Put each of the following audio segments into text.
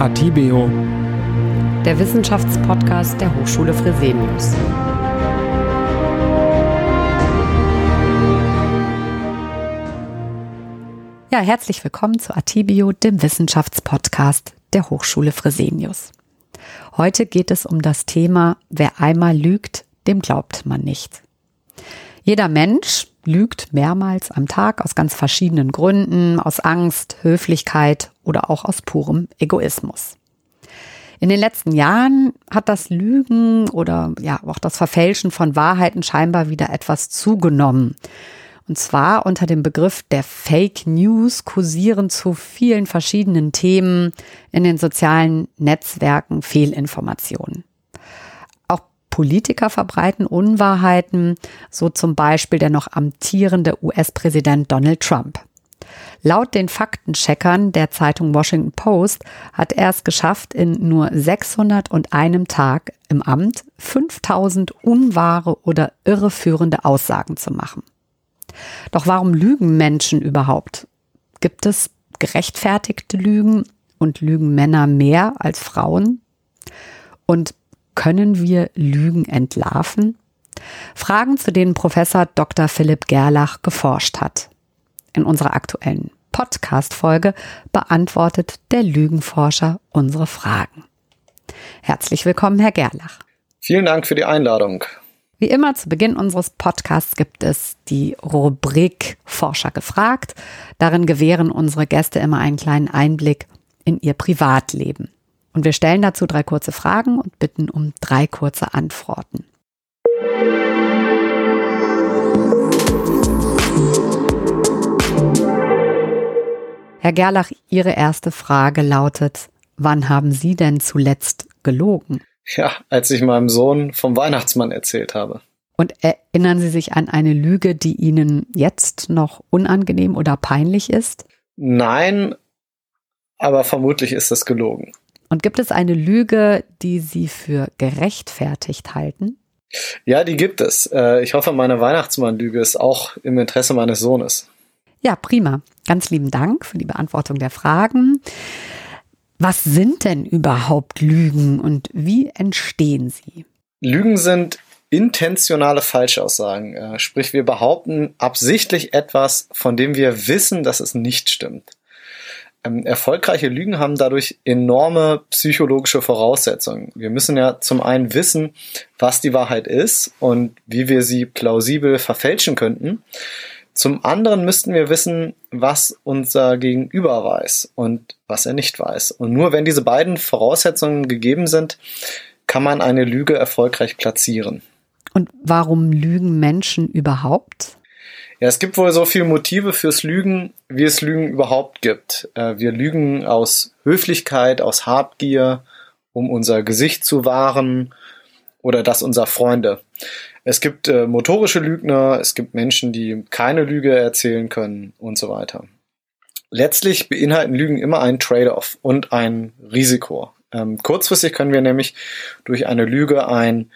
Atibeo, der Wissenschaftspodcast der Hochschule Fresenius. Ja, herzlich willkommen zu Atibio, dem Wissenschaftspodcast der Hochschule Fresenius. Heute geht es um das Thema, wer einmal lügt, dem glaubt man nicht. Jeder Mensch lügt mehrmals am Tag aus ganz verschiedenen Gründen, aus Angst, Höflichkeit oder auch aus purem Egoismus. In den letzten Jahren hat das Lügen oder ja auch das Verfälschen von Wahrheiten scheinbar wieder etwas zugenommen. Und zwar unter dem Begriff der Fake News kursieren zu vielen verschiedenen Themen in den sozialen Netzwerken Fehlinformationen. Politiker verbreiten Unwahrheiten, so zum Beispiel der noch amtierende US-Präsident Donald Trump. Laut den Faktencheckern der Zeitung Washington Post hat er es geschafft, in nur 601 Tag im Amt 5000 unwahre oder irreführende Aussagen zu machen. Doch warum lügen Menschen überhaupt? Gibt es gerechtfertigte Lügen und lügen Männer mehr als Frauen? Und können wir Lügen entlarven? Fragen, zu denen Professor Dr. Philipp Gerlach geforscht hat. In unserer aktuellen Podcast-Folge beantwortet der Lügenforscher unsere Fragen. Herzlich willkommen, Herr Gerlach. Vielen Dank für die Einladung. Wie immer zu Beginn unseres Podcasts gibt es die Rubrik Forscher gefragt. Darin gewähren unsere Gäste immer einen kleinen Einblick in ihr Privatleben. Und wir stellen dazu drei kurze Fragen und bitten um drei kurze Antworten. Herr Gerlach, Ihre erste Frage lautet, wann haben Sie denn zuletzt gelogen? Ja, als ich meinem Sohn vom Weihnachtsmann erzählt habe. Und erinnern Sie sich an eine Lüge, die Ihnen jetzt noch unangenehm oder peinlich ist? Nein, aber vermutlich ist es gelogen. Und gibt es eine Lüge, die Sie für gerechtfertigt halten? Ja, die gibt es. Äh, ich hoffe, meine Weihnachtsmann-Lüge ist auch im Interesse meines Sohnes. Ja, prima. Ganz lieben Dank für die Beantwortung der Fragen. Was sind denn überhaupt Lügen und wie entstehen sie? Lügen sind intentionale Falschaussagen. Äh, sprich, wir behaupten absichtlich etwas, von dem wir wissen, dass es nicht stimmt. Ähm, erfolgreiche Lügen haben dadurch enorme psychologische Voraussetzungen. Wir müssen ja zum einen wissen, was die Wahrheit ist und wie wir sie plausibel verfälschen könnten. Zum anderen müssten wir wissen, was unser Gegenüber weiß und was er nicht weiß. Und nur wenn diese beiden Voraussetzungen gegeben sind, kann man eine Lüge erfolgreich platzieren. Und warum lügen Menschen überhaupt? Ja, es gibt wohl so viele Motive fürs Lügen, wie es Lügen überhaupt gibt. Äh, wir lügen aus Höflichkeit, aus Habgier, um unser Gesicht zu wahren oder das unserer Freunde. Es gibt äh, motorische Lügner, es gibt Menschen, die keine Lüge erzählen können und so weiter. Letztlich beinhalten Lügen immer einen Trade-off und ein Risiko. Ähm, kurzfristig können wir nämlich durch eine Lüge ein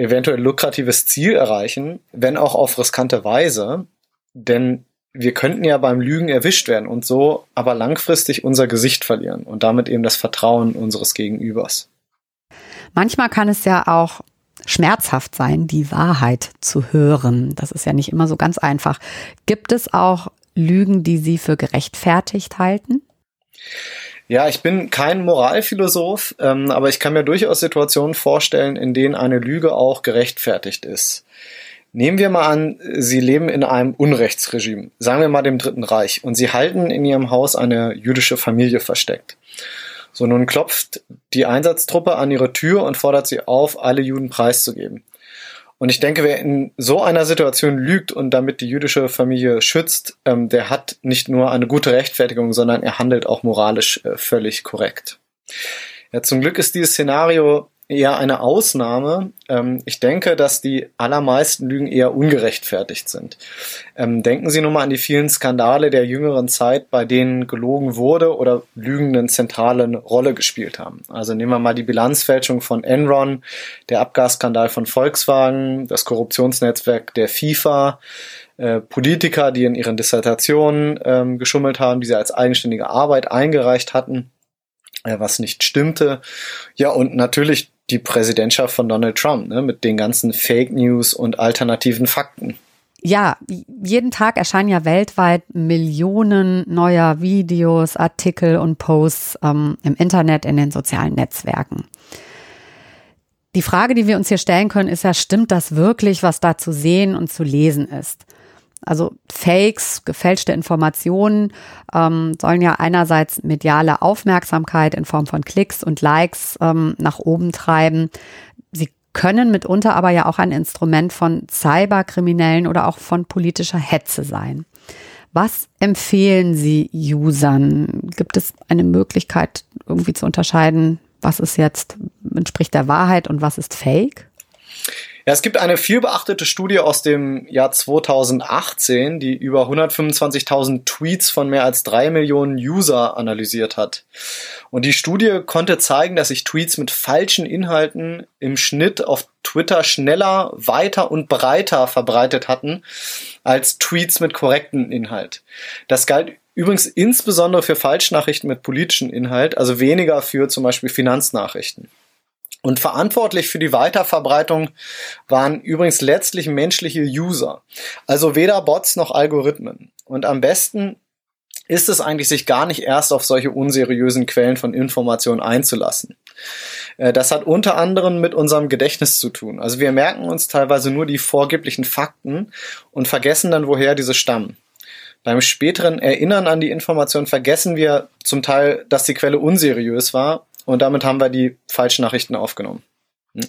eventuell lukratives Ziel erreichen, wenn auch auf riskante Weise. Denn wir könnten ja beim Lügen erwischt werden und so aber langfristig unser Gesicht verlieren und damit eben das Vertrauen unseres Gegenübers. Manchmal kann es ja auch schmerzhaft sein, die Wahrheit zu hören. Das ist ja nicht immer so ganz einfach. Gibt es auch Lügen, die Sie für gerechtfertigt halten? Ja, ich bin kein Moralphilosoph, ähm, aber ich kann mir durchaus Situationen vorstellen, in denen eine Lüge auch gerechtfertigt ist. Nehmen wir mal an, Sie leben in einem Unrechtsregime, sagen wir mal dem Dritten Reich, und Sie halten in Ihrem Haus eine jüdische Familie versteckt. So, nun klopft die Einsatztruppe an Ihre Tür und fordert Sie auf, alle Juden preiszugeben. Und ich denke, wer in so einer Situation lügt und damit die jüdische Familie schützt, ähm, der hat nicht nur eine gute Rechtfertigung, sondern er handelt auch moralisch äh, völlig korrekt. Ja, zum Glück ist dieses Szenario eher eine Ausnahme. Ähm, ich denke, dass die allermeisten Lügen eher ungerechtfertigt sind. Ähm, denken Sie nur mal an die vielen Skandale der jüngeren Zeit, bei denen gelogen wurde oder Lügen eine zentrale Rolle gespielt haben. Also nehmen wir mal die Bilanzfälschung von Enron, der Abgasskandal von Volkswagen, das Korruptionsnetzwerk der FIFA, äh, Politiker, die in ihren Dissertationen ähm, geschummelt haben, die sie als eigenständige Arbeit eingereicht hatten äh, was nicht stimmte. Ja, und natürlich die Präsidentschaft von Donald Trump ne, mit den ganzen Fake News und alternativen Fakten. Ja, jeden Tag erscheinen ja weltweit Millionen neuer Videos, Artikel und Posts ähm, im Internet, in den sozialen Netzwerken. Die Frage, die wir uns hier stellen können, ist ja, stimmt das wirklich, was da zu sehen und zu lesen ist? Also Fakes, gefälschte Informationen ähm, sollen ja einerseits mediale Aufmerksamkeit in Form von Klicks und Likes ähm, nach oben treiben. Sie können mitunter aber ja auch ein Instrument von Cyberkriminellen oder auch von politischer Hetze sein. Was empfehlen Sie Usern? Gibt es eine Möglichkeit, irgendwie zu unterscheiden, was ist jetzt, entspricht der Wahrheit und was ist Fake? Ja, es gibt eine vielbeachtete Studie aus dem Jahr 2018, die über 125.000 Tweets von mehr als drei Millionen User analysiert hat. Und die Studie konnte zeigen, dass sich Tweets mit falschen Inhalten im Schnitt auf Twitter schneller, weiter und breiter verbreitet hatten als Tweets mit korrektem Inhalt. Das galt übrigens insbesondere für Falschnachrichten mit politischem Inhalt, also weniger für zum Beispiel Finanznachrichten. Und verantwortlich für die Weiterverbreitung waren übrigens letztlich menschliche User. Also weder Bots noch Algorithmen. Und am besten ist es eigentlich, sich gar nicht erst auf solche unseriösen Quellen von Informationen einzulassen. Äh, das hat unter anderem mit unserem Gedächtnis zu tun. Also wir merken uns teilweise nur die vorgeblichen Fakten und vergessen dann, woher diese stammen. Beim späteren Erinnern an die Information vergessen wir zum Teil, dass die Quelle unseriös war und damit haben wir die falschen Nachrichten aufgenommen. Hm.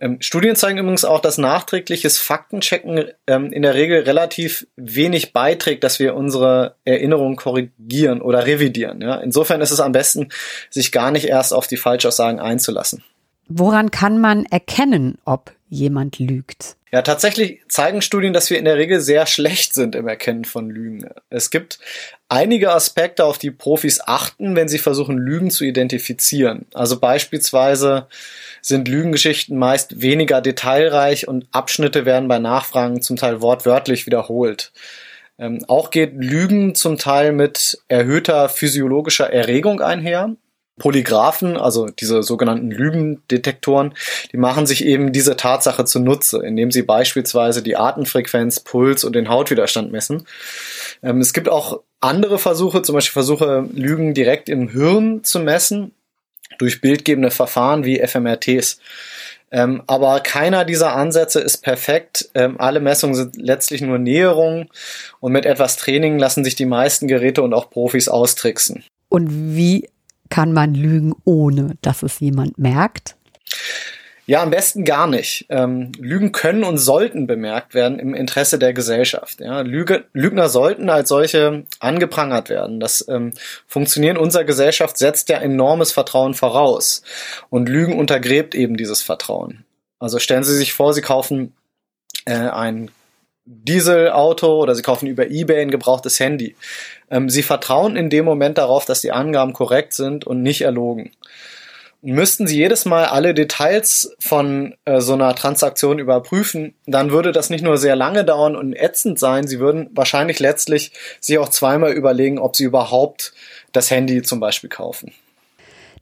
Ähm, Studien zeigen übrigens auch, dass nachträgliches Faktenchecken ähm, in der Regel relativ wenig beiträgt, dass wir unsere Erinnerungen korrigieren oder revidieren. Ja? Insofern ist es am besten, sich gar nicht erst auf die Falschaussagen einzulassen. Woran kann man erkennen, ob jemand lügt? Ja, tatsächlich zeigen Studien, dass wir in der Regel sehr schlecht sind im Erkennen von Lügen. Es gibt einige Aspekte, auf die Profis achten, wenn sie versuchen, Lügen zu identifizieren. Also beispielsweise sind Lügengeschichten meist weniger detailreich und Abschnitte werden bei Nachfragen zum Teil wortwörtlich wiederholt. Ähm, auch geht Lügen zum Teil mit erhöhter physiologischer Erregung einher. Polygraphen, also diese sogenannten Lügendetektoren, die machen sich eben diese Tatsache zunutze, indem sie beispielsweise die Atemfrequenz, Puls und den Hautwiderstand messen. Ähm, es gibt auch andere Versuche, zum Beispiel Versuche, Lügen direkt im Hirn zu messen, durch bildgebende Verfahren wie FMRTs. Ähm, aber keiner dieser Ansätze ist perfekt. Ähm, alle Messungen sind letztlich nur Näherungen und mit etwas Training lassen sich die meisten Geräte und auch Profis austricksen. Und wie kann man lügen, ohne dass es jemand merkt? Ja, am besten gar nicht. Ähm, Lügen können und sollten bemerkt werden im Interesse der Gesellschaft. Lügner sollten als solche angeprangert werden. Das ähm, Funktionieren unserer Gesellschaft setzt ja enormes Vertrauen voraus. Und Lügen untergräbt eben dieses Vertrauen. Also stellen Sie sich vor, Sie kaufen äh, ein Dieselauto oder Sie kaufen über eBay ein gebrauchtes Handy. Ähm, Sie vertrauen in dem Moment darauf, dass die Angaben korrekt sind und nicht erlogen. Müssten Sie jedes Mal alle Details von äh, so einer Transaktion überprüfen, dann würde das nicht nur sehr lange dauern und ätzend sein, Sie würden wahrscheinlich letztlich sich auch zweimal überlegen, ob Sie überhaupt das Handy zum Beispiel kaufen.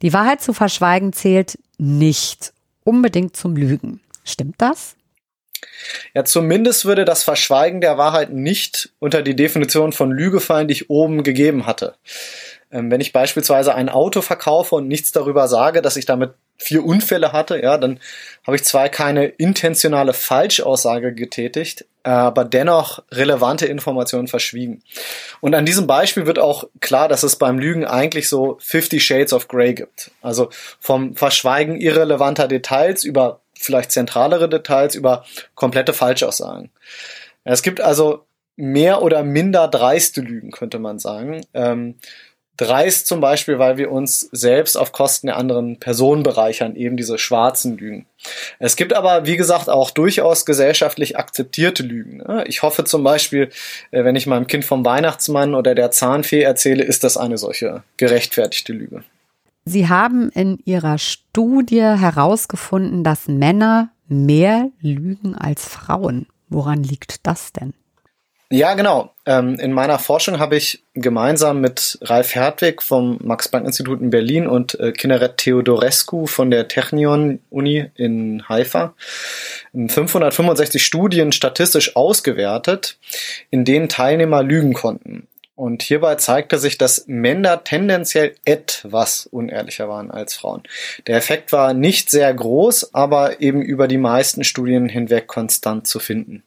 Die Wahrheit zu verschweigen zählt nicht unbedingt zum Lügen. Stimmt das? Ja, zumindest würde das Verschweigen der Wahrheit nicht unter die Definition von Lüge fallen, die ich oben gegeben hatte. Ähm, wenn ich beispielsweise ein Auto verkaufe und nichts darüber sage, dass ich damit vier Unfälle hatte, ja, dann habe ich zwar keine intentionale Falschaussage getätigt, aber dennoch relevante Informationen verschwiegen. Und an diesem Beispiel wird auch klar, dass es beim Lügen eigentlich so 50 Shades of Grey gibt. Also vom Verschweigen irrelevanter Details über vielleicht zentralere Details, über komplette Falschaussagen. Es gibt also mehr oder minder dreiste Lügen, könnte man sagen. Ähm, dreist zum Beispiel, weil wir uns selbst auf Kosten der anderen Personen bereichern, eben diese schwarzen Lügen. Es gibt aber, wie gesagt, auch durchaus gesellschaftlich akzeptierte Lügen. Ne? Ich hoffe zum Beispiel, äh, wenn ich meinem Kind vom Weihnachtsmann oder der Zahnfee erzähle, ist das eine solche gerechtfertigte Lüge. Sie haben in Ihrer Studie herausgefunden, dass Männer mehr lügen als Frauen. Woran liegt das denn? Ja, genau. Ähm, in meiner Forschung habe ich gemeinsam mit Ralf Hertwig vom Max-Planck-Institut in Berlin und äh, Kineret Theodorescu von der Technion-Uni in Haifa 565 Studien statistisch ausgewertet, in denen Teilnehmer lügen konnten. Und hierbei zeigte sich, dass Männer tendenziell etwas unehrlicher waren als Frauen. Der Effekt war nicht sehr groß, aber eben über die meisten Studien hinweg konstant zu finden.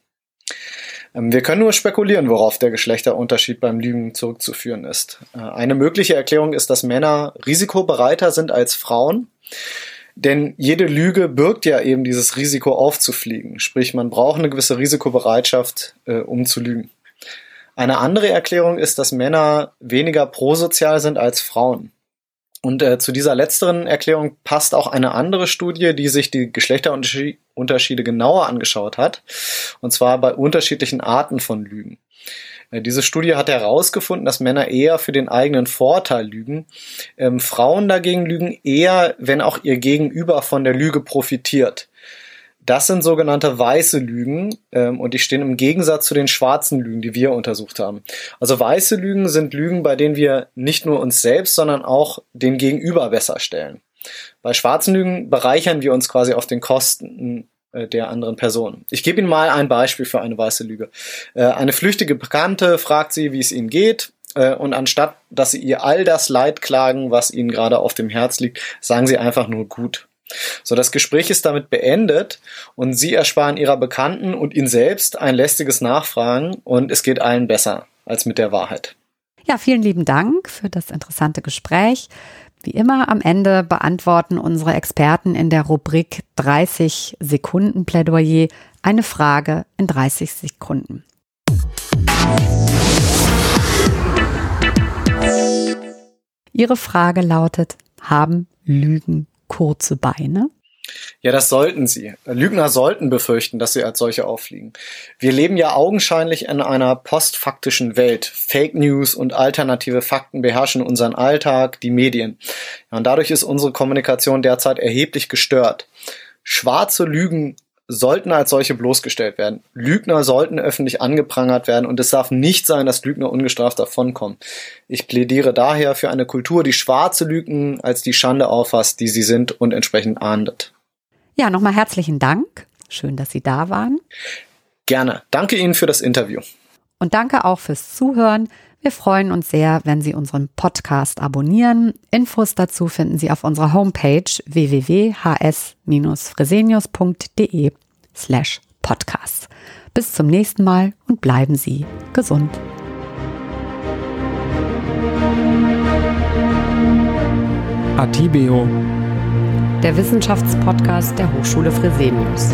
Ähm, wir können nur spekulieren, worauf der Geschlechterunterschied beim Lügen zurückzuführen ist. Äh, eine mögliche Erklärung ist, dass Männer risikobereiter sind als Frauen. Denn jede Lüge birgt ja eben dieses Risiko aufzufliegen. Sprich, man braucht eine gewisse Risikobereitschaft, äh, um zu lügen. Eine andere Erklärung ist, dass Männer weniger prosozial sind als Frauen. Und äh, zu dieser letzteren Erklärung passt auch eine andere Studie, die sich die Geschlechterunterschiede genauer angeschaut hat. Und zwar bei unterschiedlichen Arten von Lügen. Äh, diese Studie hat herausgefunden, dass Männer eher für den eigenen Vorteil lügen. Ähm, Frauen dagegen lügen eher, wenn auch ihr Gegenüber von der Lüge profitiert. Das sind sogenannte weiße Lügen ähm, und die stehen im Gegensatz zu den schwarzen Lügen, die wir untersucht haben. Also weiße Lügen sind Lügen, bei denen wir nicht nur uns selbst, sondern auch den Gegenüber besser stellen. Bei schwarzen Lügen bereichern wir uns quasi auf den Kosten äh, der anderen Person. Ich gebe Ihnen mal ein Beispiel für eine weiße Lüge. Äh, eine flüchtige Bekannte fragt sie, wie es Ihnen geht. Äh, und anstatt, dass Sie ihr all das Leid klagen, was Ihnen gerade auf dem Herz liegt, sagen Sie einfach nur gut. So, das Gespräch ist damit beendet und Sie ersparen Ihrer Bekannten und Ihnen selbst ein lästiges Nachfragen und es geht allen besser als mit der Wahrheit. Ja, vielen lieben Dank für das interessante Gespräch. Wie immer am Ende beantworten unsere Experten in der Rubrik 30 Sekunden Plädoyer eine Frage in 30 Sekunden. Ihre Frage lautet, haben Lügen kurze Beine? Ja, das sollten sie. Lügner sollten befürchten, dass sie als solche auffliegen. Wir leben ja augenscheinlich in einer postfaktischen Welt. Fake News und alternative Fakten beherrschen unseren Alltag, die Medien. Und dadurch ist unsere Kommunikation derzeit erheblich gestört. Schwarze Lügen sollten als solche bloßgestellt werden. Lügner sollten öffentlich angeprangert werden und es darf nicht sein, dass Lügner ungestraft davonkommen. Ich plädiere daher für eine Kultur, die schwarze Lügen als die Schande auffasst, die sie sind und entsprechend ahndet. Ja, nochmal herzlichen Dank. Schön, dass Sie da waren. Gerne. Danke Ihnen für das Interview. Und danke auch fürs Zuhören. Wir freuen uns sehr, wenn Sie unseren Podcast abonnieren. Infos dazu finden Sie auf unserer Homepage www.hs-fresenius.de slash podcast. Bis zum nächsten Mal und bleiben Sie gesund. Atibeo. Der Wissenschaftspodcast der Hochschule Fresenius.